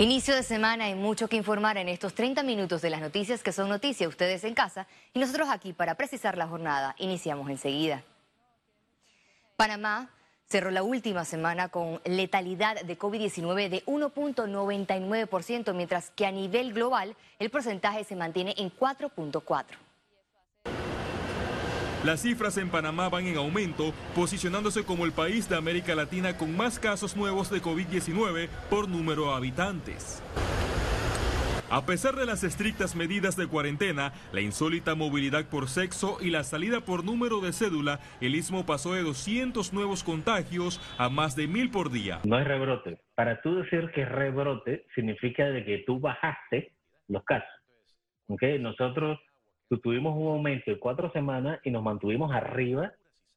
Inicio de semana, hay mucho que informar en estos 30 minutos de las noticias que son noticias ustedes en casa y nosotros aquí para precisar la jornada. Iniciamos enseguida. Panamá cerró la última semana con letalidad de COVID-19 de 1.99%, mientras que a nivel global el porcentaje se mantiene en 4.4%. Las cifras en Panamá van en aumento, posicionándose como el país de América Latina con más casos nuevos de COVID-19 por número de habitantes. A pesar de las estrictas medidas de cuarentena, la insólita movilidad por sexo y la salida por número de cédula, el istmo pasó de 200 nuevos contagios a más de mil por día. No es rebrote. Para tú decir que rebrote, significa de que tú bajaste los casos. ¿Okay? Nosotros tuvimos un aumento de cuatro semanas y nos mantuvimos arriba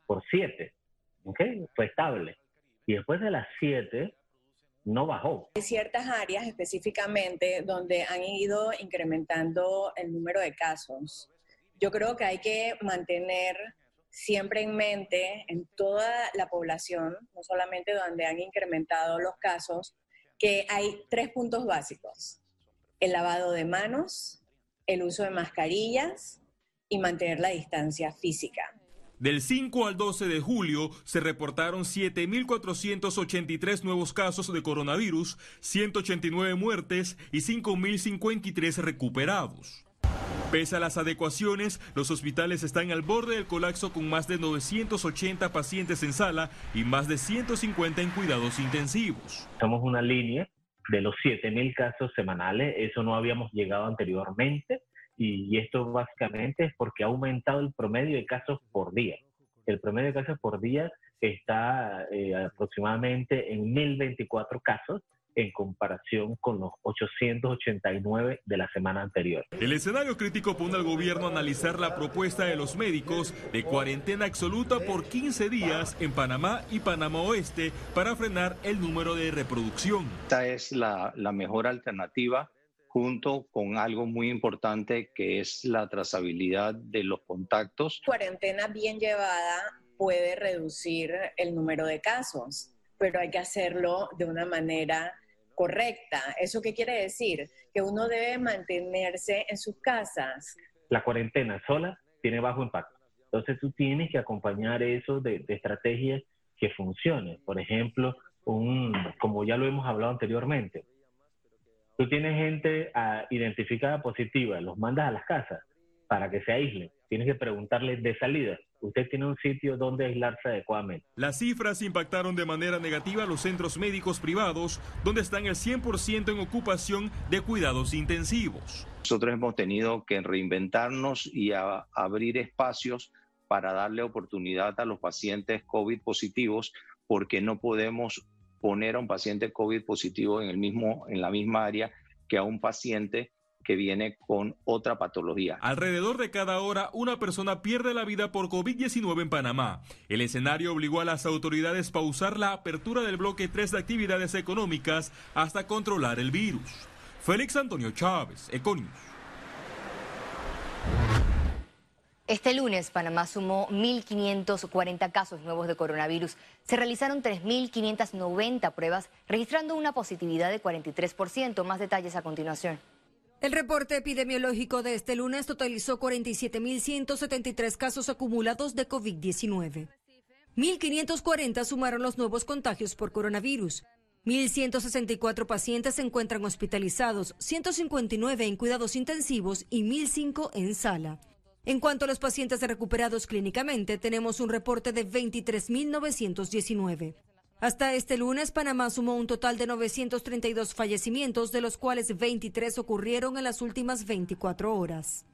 por siete. ¿okay? Fue estable. Y después de las siete, no bajó. Hay ciertas áreas específicamente donde han ido incrementando el número de casos. Yo creo que hay que mantener siempre en mente en toda la población, no solamente donde han incrementado los casos, que hay tres puntos básicos. El lavado de manos, el uso de mascarillas y mantener la distancia física. Del 5 al 12 de julio se reportaron 7.483 nuevos casos de coronavirus, 189 muertes y 5.053 recuperados. Pese a las adecuaciones, los hospitales están al borde del colapso con más de 980 pacientes en sala y más de 150 en cuidados intensivos. Somos una línea de los 7.000 casos semanales. Eso no habíamos llegado anteriormente y, esto básicamente es porque ha aumentado el promedio de casos por día. El promedio de casos por día está eh, aproximadamente en 1.024 casos en comparación con los 889 de la semana anterior. El escenario crítico pone al gobierno a analizar la propuesta de los médicos de cuarentena absoluta por 15 días en Panamá y Panamá Oeste para frenar el número de reproducción. Esta es la, la mejor alternativa junto con algo muy importante que es la trazabilidad de los contactos. Cuarentena bien llevada puede reducir el número de casos, pero hay que hacerlo de una manera correcta. ¿Eso qué quiere decir? Que uno debe mantenerse en sus casas. La cuarentena sola tiene bajo impacto. Entonces tú tienes que acompañar eso de, estrategias que funcionen. Por ejemplo, un, como ya lo hemos hablado anteriormente, tú tienes gente ah, identificada positiva, los mandas a las casas para que se aíslen. Tienes que preguntarles de salida usted tiene un sitio donde aislarse adecuadamente. Las cifras impactaron de manera negativa a los centros médicos privados, donde están el 100% en ocupación de cuidados intensivos. Nosotros hemos tenido que reinventarnos y abrir espacios para darle oportunidad a los pacientes COVID positivos, porque no podemos poner a un paciente COVID positivo en, el mismo, en la misma área que a un paciente que viene con otra patología. Alrededor de cada hora, una persona pierde la vida por COVID-19 en Panamá. El escenario obligó a las autoridades a pausar la apertura del bloque 3 de actividades económicas hasta controlar el virus. Félix Antonio Chávez, Econius. Este lunes, Panamá sumó 1.540 casos nuevos de coronavirus. Se realizaron 3.590 pruebas, registrando una positividad de 43%. Más detalles a continuación. El reporte epidemiológico de este lunes totalizó 47.173 casos acumulados de COVID-19. 1.540 sumaron los nuevos contagios por coronavirus. 1.164 pacientes se encuentran hospitalizados, 159 en cuidados intensivos y 1.005 en sala. En cuanto a los pacientes recuperados clínicamente, tenemos un reporte de 23.919. Hasta este lunes, Panamá sumó un total de 932 fallecimientos, de los cuales 23 ocurrieron en las últimas 24 horas.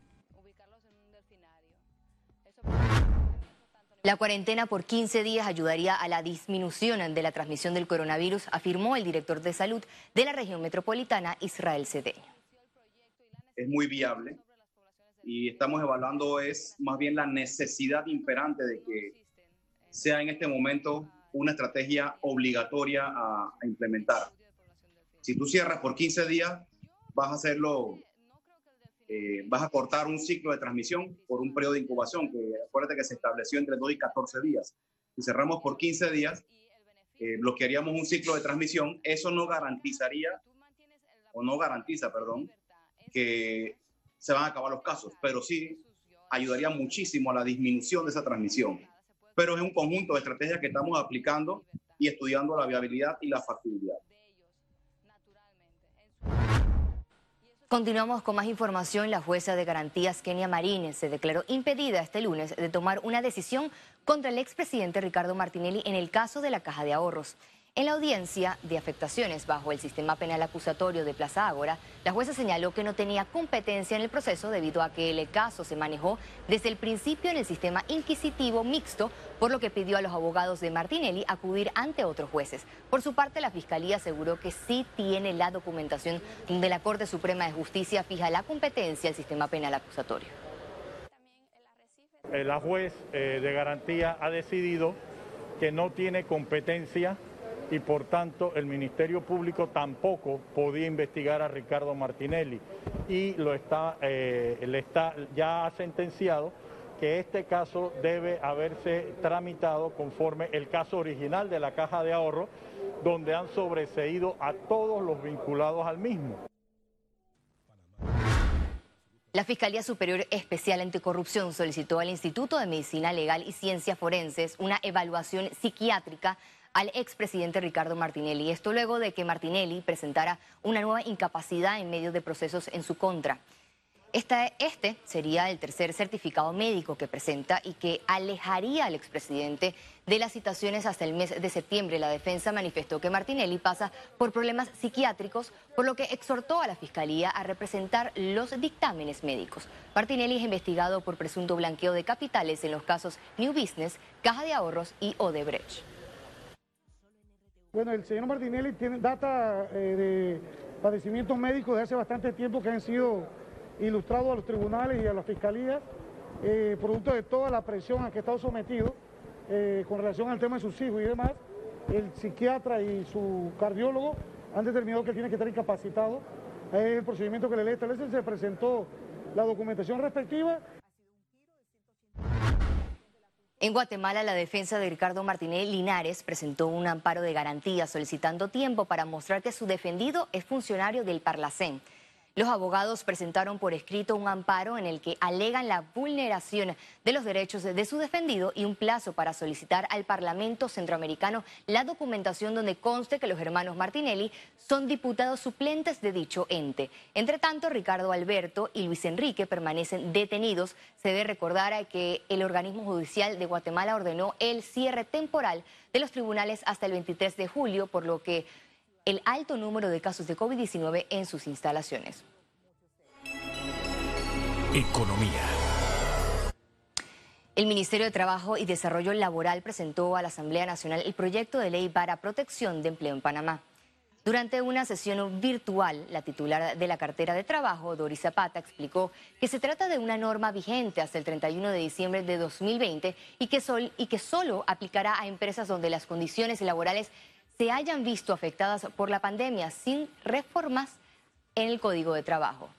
La cuarentena por 15 días ayudaría a la disminución de la transmisión del coronavirus, afirmó el director de salud de la región metropolitana, Israel Cedeño. Es muy viable y estamos evaluando es más bien la necesidad imperante de que sea en este momento una estrategia obligatoria a, implementar. Si tú cierras por 15 días, vas a hacerlo, eh, vas a cortar un ciclo de transmisión por un periodo de incubación, que acuérdate que se estableció entre 2 y 14 días. Si cerramos por 15 días, eh, bloquearíamos un ciclo de transmisión. Eso no garantizaría o no garantiza, perdón, que se van a acabar los casos, pero sí ayudaría muchísimo a la disminución de esa transmisión. Pero es un conjunto de estrategias que estamos aplicando y estudiando la viabilidad y la factibilidad. Continuamos con más información. La jueza de garantías Kenia Marínez se declaró impedida este lunes de tomar una decisión contra el expresidente Ricardo Martinelli en el caso de la Caja de Ahorros. En la audiencia de afectaciones bajo el sistema penal acusatorio de Plaza Ágora, la jueza señaló que no tenía competencia en el proceso debido a que el caso se manejó desde el principio en el sistema inquisitivo mixto, por lo que pidió a los abogados de Martinelli acudir ante otros jueces. Por su parte, la Fiscalía aseguró que sí tiene la documentación donde la Corte Suprema de Justicia fija la competencia del sistema penal acusatorio. Eh, la juez eh, de garantía ha decidido que no tiene competencia y por tanto el Ministerio Público tampoco podía investigar a Ricardo Martinelli y lo está, eh, le está, ya ha sentenciado que este caso debe haberse tramitado conforme el caso original de la Caja de Ahorro, donde han sobreseído a todos los vinculados al mismo. La Fiscalía Superior Especial Anticorrupción solicitó al Instituto de Medicina Legal y Ciencias Forenses una evaluación psiquiátrica al expresidente Ricardo Martinelli. Esto luego de que Martinelli presentara una nueva incapacidad en medio de procesos en su contra. este sería el tercer certificado médico que presenta y que alejaría al expresidente de las citaciones hasta el mes de septiembre. La defensa manifestó que Martinelli pasa por problemas psiquiátricos, por lo que exhortó a la Fiscalía a representar los dictámenes médicos. Martinelli es investigado por presunto blanqueo de capitales en los casos New Business, Caja de Ahorros y Odebrecht. Bueno, el señor Martinelli tiene data eh, de padecimientos médicos de hace bastante tiempo que han sido ilustrados a los tribunales y a la fiscalía, eh, producto de toda la presión a que ha estado sometido eh, con relación al tema de sus hijos y demás. El psiquiatra y su cardiólogo han determinado que tiene que estar incapacitado. Es el procedimiento que le establece, se presentó la documentación respectiva en Guatemala, la defensa de Ricardo Martínez Linares presentó un amparo de garantía solicitando tiempo para mostrar que su defendido es funcionario del Parlacén. Los abogados presentaron por escrito un amparo en el que alegan la vulneración de los derechos de su defendido y un plazo para solicitar al Parlamento Centroamericano la documentación donde conste que los hermanos Martinelli son diputados suplentes de dicho ente. Entre tanto, Ricardo Alberto y Luis Enrique permanecen detenidos. Se debe recordar que el organismo judicial de Guatemala ordenó el cierre temporal de los tribunales hasta el 23 de julio, por lo que el alto número de casos de COVID-19 en sus instalaciones. Economía. El Ministerio de Trabajo y Desarrollo Laboral presentó a la Asamblea Nacional el proyecto de ley para protección de empleo en Panamá. Durante una sesión virtual, la titular de la cartera de trabajo, Doris Zapata, explicó que se trata de una norma vigente hasta el 31 de diciembre de 2020 y que, sol, y que solo aplicará a empresas donde las condiciones laborales se hayan visto afectadas por la pandemia sin reformas en el Código de Trabajo.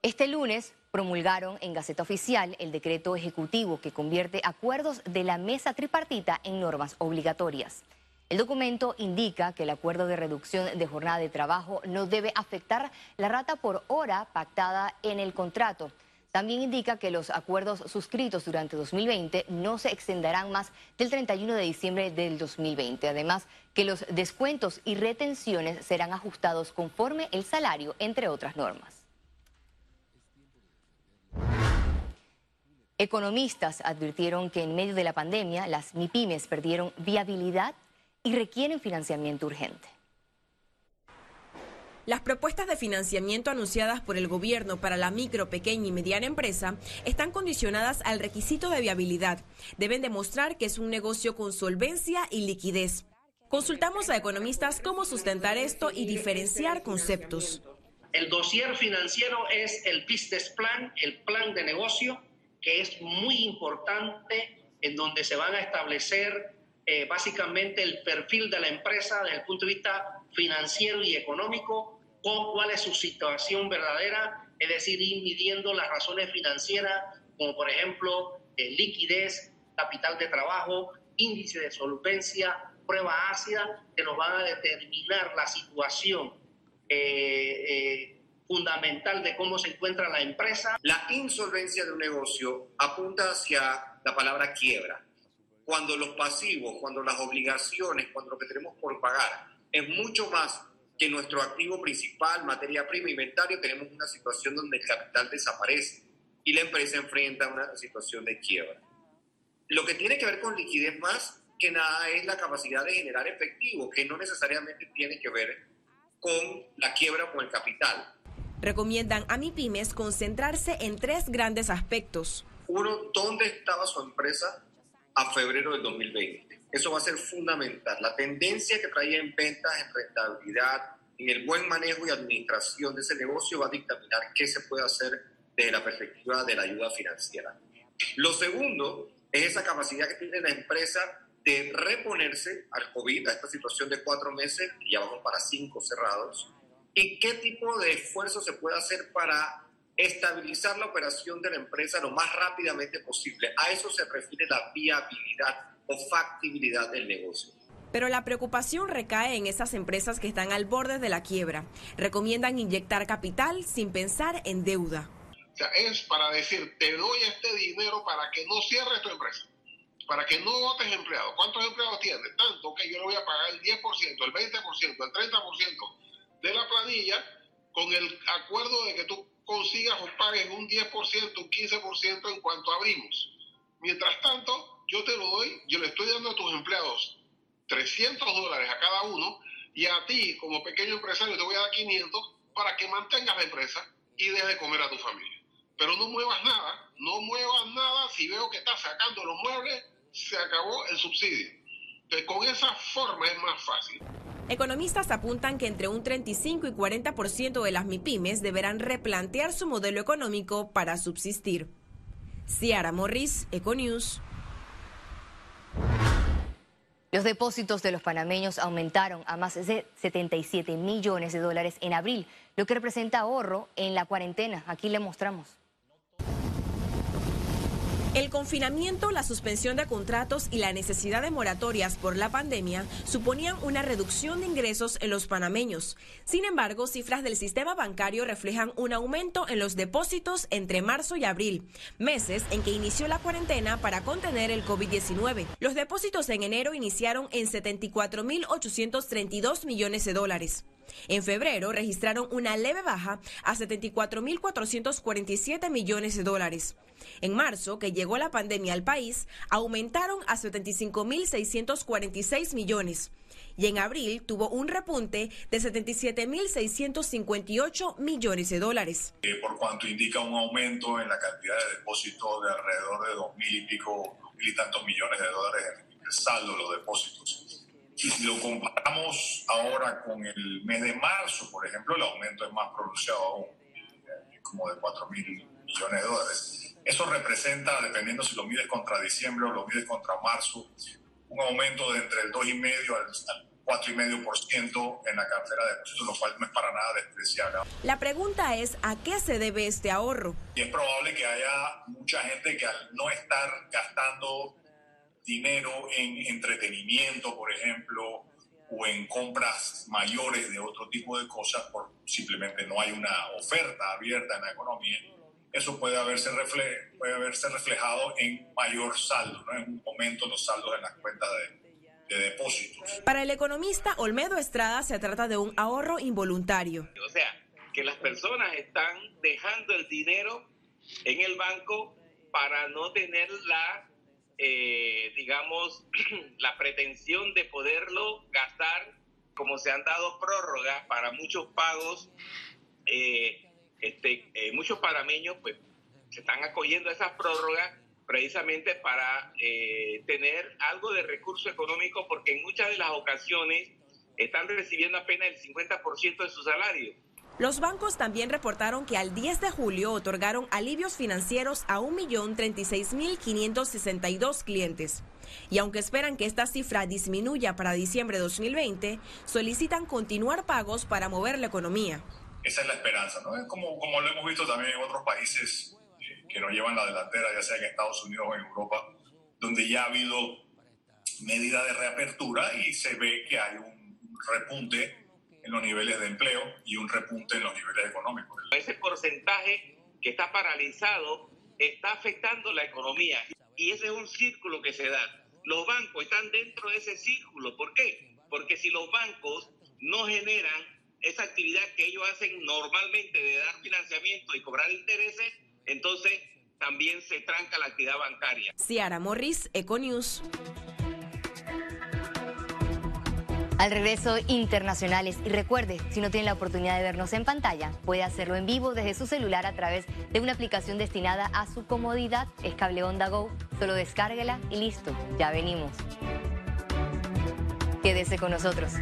Este lunes promulgaron en Gaceta Oficial el decreto ejecutivo que convierte acuerdos de la mesa tripartita en normas obligatorias. El documento indica que el acuerdo de reducción de jornada de trabajo no debe afectar la rata por hora pactada en el contrato también indica que los acuerdos suscritos durante 2020 no se extenderán más del 31 de diciembre del 2020. Además, que los descuentos y retenciones serán ajustados conforme el salario, entre otras normas. Economistas advirtieron que en medio de la pandemia las MIPIMES perdieron viabilidad y requieren financiamiento urgente. Las propuestas de financiamiento anunciadas por el gobierno para la micro, pequeña y mediana empresa están condicionadas al requisito de viabilidad. Deben demostrar que es un negocio con solvencia y liquidez. Consultamos a economistas cómo sustentar esto y diferenciar conceptos. El dossier financiero es el business plan, el plan de negocio, que es muy importante, en donde se van a establecer eh, básicamente el perfil de la empresa desde el punto de vista financiero y económico, cuál es su situación verdadera, es decir, ir midiendo las razones financieras, como por ejemplo eh, liquidez, capital de trabajo, índice de solvencia, prueba ácida que nos van a determinar la situación eh, eh, fundamental de cómo se encuentra la empresa. La insolvencia de un negocio apunta hacia la palabra quiebra. Cuando los pasivos, cuando las obligaciones, cuando lo que tenemos por pagar es mucho más que nuestro activo principal, materia prima, inventario, tenemos una situación donde el capital desaparece y la empresa enfrenta una situación de quiebra. Lo que tiene que ver con liquidez más que nada es la capacidad de generar efectivo, que no necesariamente tiene que ver con la quiebra o con el capital. Recomiendan a MIPIMES concentrarse en tres grandes aspectos. Uno, ¿dónde estaba su empresa a febrero del 2020? Eso va a ser fundamental. La tendencia que traía en ventas, en rentabilidad, en el buen manejo y administración de ese negocio va a dictaminar qué se puede hacer desde la perspectiva de la ayuda financiera. Lo segundo es esa capacidad que tiene la empresa de reponerse al COVID, a esta situación de cuatro meses, y ya vamos para cinco cerrados, y qué tipo de esfuerzo se puede hacer para estabilizar la operación de la empresa lo más rápidamente posible. A eso se refiere la viabilidad o factibilidad del negocio. Pero la preocupación recae en esas empresas que están al borde de la quiebra. Recomiendan inyectar capital sin pensar en deuda. O sea, es para decir, te doy este dinero para que no cierres tu empresa, para que no votes empleados. ¿Cuántos empleados tienes? Tanto que yo le voy a pagar el 10%, el 20%, el 30% de la planilla con el acuerdo de que tú consigas o pagues un 10%, un 15% en cuanto abrimos. Mientras tanto, yo te lo doy, yo le estoy dando a tus empleados 300 dólares a cada uno y a ti como pequeño empresario te voy a dar 500 para que mantengas la empresa y dejes de comer a tu familia pero no muevas nada, no muevas nada, si veo que estás sacando los muebles, se acabó el subsidio. Entonces, con esa forma es más fácil. Economistas apuntan que entre un 35 y 40% de las MIPIMES deberán replantear su modelo económico para subsistir. Ciara Morris, Econews. Los depósitos de los panameños aumentaron a más de 77 millones de dólares en abril, lo que representa ahorro en la cuarentena. Aquí le mostramos. El confinamiento, la suspensión de contratos y la necesidad de moratorias por la pandemia suponían una reducción de ingresos en los panameños. Sin embargo, cifras del sistema bancario reflejan un aumento en los depósitos entre marzo y abril, meses en que inició la cuarentena para contener el COVID-19. Los depósitos en enero iniciaron en 74.832 millones de dólares. En febrero registraron una leve baja a 74.447 millones de dólares. En marzo, que la pandemia al país, aumentaron a 75.646 millones. Y en abril tuvo un repunte de 77.658 millones de dólares. Eh, por cuanto indica un aumento en la cantidad de depósitos de alrededor de dos mil y pico, mil y tantos millones de dólares en el saldo de los depósitos. Y si lo comparamos ahora con el mes de marzo, por ejemplo, el aumento es más pronunciado aún, eh, como de 4 mil millones de dólares. Eso representa, dependiendo si lo mides contra diciembre o lo mides contra marzo, un aumento de entre el 2,5 al, al 4,5% en la cartera de depósitos, lo cual no es para nada despreciable. La pregunta es, ¿a qué se debe este ahorro? Y es probable que haya mucha gente que al no estar gastando dinero en entretenimiento, por ejemplo, o en compras mayores de otro tipo de cosas, por simplemente no hay una oferta abierta en la economía, eso puede haberse, refle puede haberse reflejado en mayor saldo, ¿no? en un momento los saldos en las cuentas de, de depósitos. Para el economista Olmedo Estrada se trata de un ahorro involuntario. O sea, que las personas están dejando el dinero en el banco para no tener la eh, digamos, la pretensión de poderlo gastar, como se han dado prórrogas para muchos pagos, eh, este, eh, muchos parameños pues se están acogiendo a esas prórrogas precisamente para tener algo de recurso económico porque en muchas de las ocasiones están recibiendo apenas el 50% de su salario. Los bancos también reportaron que al 10 de julio otorgaron alivios financieros a 1.036.562 clientes. Y aunque esperan que esta cifra disminuya para diciembre de 2020, solicitan continuar pagos para mover la economía. Esa es la esperanza, ¿no? Es como, como lo hemos visto también en otros países eh, que nos llevan la delantera, ya sea en Estados Unidos o en Europa, donde ya ha habido medida de reapertura y se ve que hay un repunte en los niveles de empleo y un repunte en los niveles económicos. Ese porcentaje que está paralizado está afectando la economía y ese es un círculo que se da. Los bancos están dentro de ese círculo. ¿Por qué? Porque si los bancos no generan esa actividad que ellos hacen normalmente de dar financiamiento y cobrar intereses, entonces también se tranca la actividad bancaria. Ciara Morris, Econews. Al regreso, internacionales. Y recuerde, si no tiene la oportunidad de vernos en pantalla, puede hacerlo en vivo desde su celular a través de una aplicación destinada a su comodidad. Es Cable Onda Go. Solo descárguela y listo. Ya venimos. Quédese con nosotros.